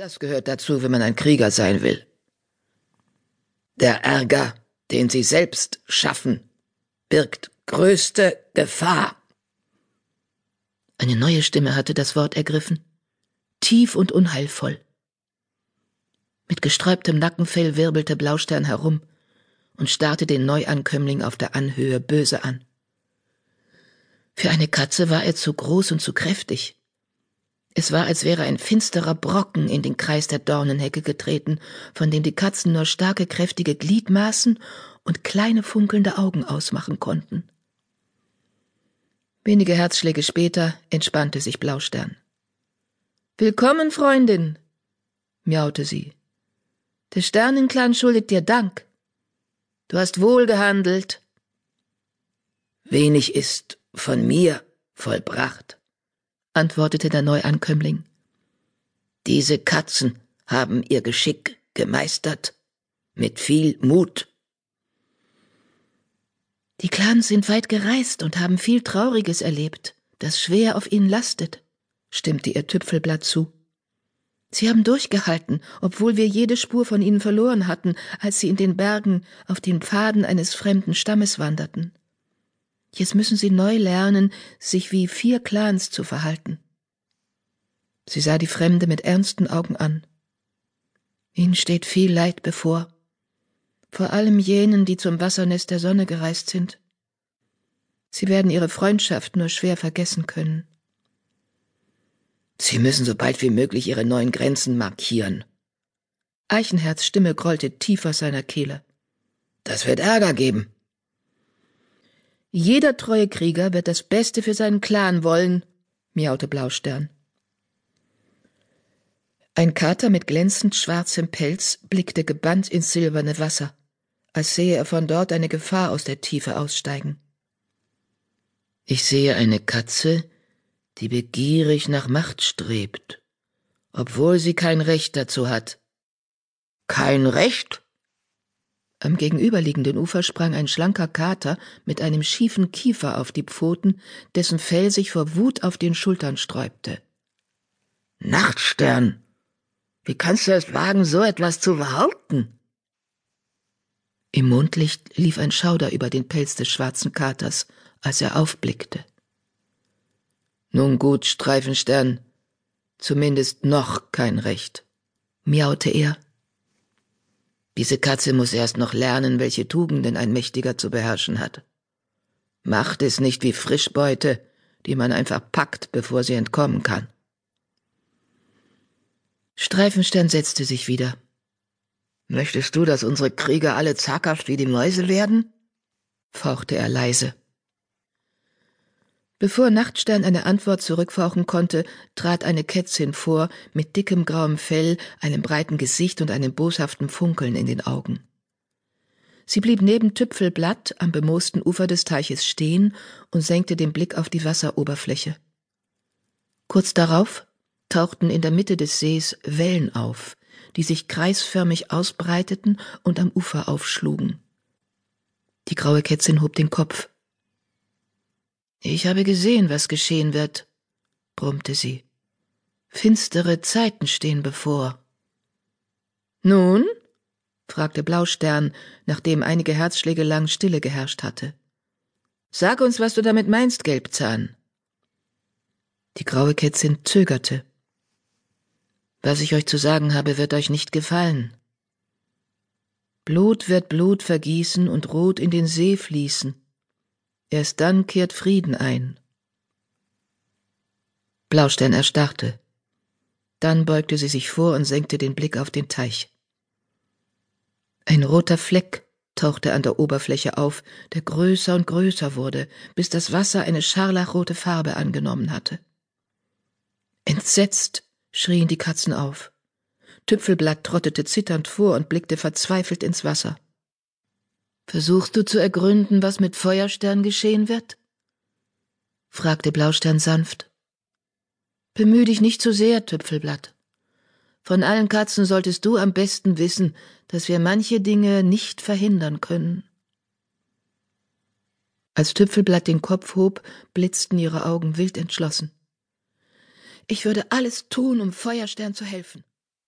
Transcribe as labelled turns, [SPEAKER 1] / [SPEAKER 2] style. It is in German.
[SPEAKER 1] Das gehört dazu, wenn man ein Krieger sein will. Der Ärger, den sie selbst schaffen, birgt größte Gefahr.
[SPEAKER 2] Eine neue Stimme hatte das Wort ergriffen, tief und unheilvoll. Mit gesträubtem Nackenfell wirbelte Blaustern herum und starrte den Neuankömmling auf der Anhöhe böse an. Für eine Katze war er zu groß und zu kräftig. Es war, als wäre ein finsterer Brocken in den Kreis der Dornenhecke getreten, von dem die Katzen nur starke, kräftige Gliedmaßen und kleine funkelnde Augen ausmachen konnten. Wenige Herzschläge später entspannte sich Blaustern. Willkommen, Freundin, miaute sie. Der Sternenclan schuldet dir Dank. Du hast wohl gehandelt.
[SPEAKER 1] Wenig ist von mir vollbracht
[SPEAKER 2] antwortete der Neuankömmling.
[SPEAKER 1] Diese Katzen haben ihr Geschick gemeistert, mit viel Mut.
[SPEAKER 2] Die Clans sind weit gereist und haben viel Trauriges erlebt, das schwer auf ihnen lastet, stimmte ihr Tüpfelblatt zu. Sie haben durchgehalten, obwohl wir jede Spur von ihnen verloren hatten, als sie in den Bergen auf den Pfaden eines fremden Stammes wanderten. Jetzt müssen sie neu lernen, sich wie vier Clans zu verhalten. Sie sah die Fremde mit ernsten Augen an. Ihnen steht viel Leid bevor, vor allem jenen, die zum Wassernest der Sonne gereist sind. Sie werden ihre Freundschaft nur schwer vergessen können.
[SPEAKER 1] Sie müssen so bald wie möglich ihre neuen Grenzen markieren.
[SPEAKER 2] Eichenherz Stimme grollte tief aus seiner Kehle.
[SPEAKER 1] Das wird Ärger geben.
[SPEAKER 2] Jeder treue Krieger wird das Beste für seinen Clan wollen, miaute Blaustern. Ein Kater mit glänzend schwarzem Pelz blickte gebannt ins silberne Wasser, als sehe er von dort eine Gefahr aus der Tiefe aussteigen.
[SPEAKER 1] Ich sehe eine Katze, die begierig nach Macht strebt, obwohl sie kein Recht dazu hat.
[SPEAKER 2] Kein Recht? Am gegenüberliegenden Ufer sprang ein schlanker Kater mit einem schiefen Kiefer auf die Pfoten, dessen Fell sich vor Wut auf den Schultern sträubte.
[SPEAKER 1] Nachtstern! Wie kannst du es wagen, so etwas zu behaupten?
[SPEAKER 2] Im Mondlicht lief ein Schauder über den Pelz des schwarzen Katers, als er aufblickte.
[SPEAKER 1] Nun gut, Streifenstern, zumindest noch kein Recht, miaute er diese Katze muss erst noch lernen, welche Tugenden ein Mächtiger zu beherrschen hat. Macht ist nicht wie Frischbeute, die man einfach packt, bevor sie entkommen kann.
[SPEAKER 2] Streifenstern setzte sich wieder.
[SPEAKER 1] Möchtest du, dass unsere Krieger alle zaghaft wie die Mäuse werden? fauchte er leise.
[SPEAKER 2] Bevor Nachtstern eine Antwort zurückfauchen konnte, trat eine Kätzin vor, mit dickem grauem Fell, einem breiten Gesicht und einem boshaften Funkeln in den Augen. Sie blieb neben Tüpfelblatt am bemoosten Ufer des Teiches stehen und senkte den Blick auf die Wasseroberfläche. Kurz darauf tauchten in der Mitte des Sees Wellen auf, die sich kreisförmig ausbreiteten und am Ufer aufschlugen. Die graue Kätzin hob den Kopf. Ich habe gesehen, was geschehen wird, brummte sie. Finstere Zeiten stehen bevor. Nun? fragte Blaustern, nachdem einige Herzschläge lang Stille geherrscht hatte. Sag uns, was du damit meinst, Gelbzahn. Die graue Kätzin zögerte. Was ich euch zu sagen habe, wird euch nicht gefallen. Blut wird Blut vergießen und Rot in den See fließen. Erst dann kehrt Frieden ein. Blaustern erstarrte. Dann beugte sie sich vor und senkte den Blick auf den Teich. Ein roter Fleck tauchte an der Oberfläche auf, der größer und größer wurde, bis das Wasser eine scharlachrote Farbe angenommen hatte. Entsetzt schrien die Katzen auf. Tüpfelblatt trottete zitternd vor und blickte verzweifelt ins Wasser. Versuchst du zu ergründen, was mit Feuerstern geschehen wird? fragte Blaustern sanft. Bemühe dich nicht zu sehr, Tüpfelblatt. Von allen Katzen solltest du am besten wissen, dass wir manche Dinge nicht verhindern können. Als Tüpfelblatt den Kopf hob, blitzten ihre Augen wild entschlossen. Ich würde alles tun, um Feuerstern zu helfen.